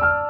you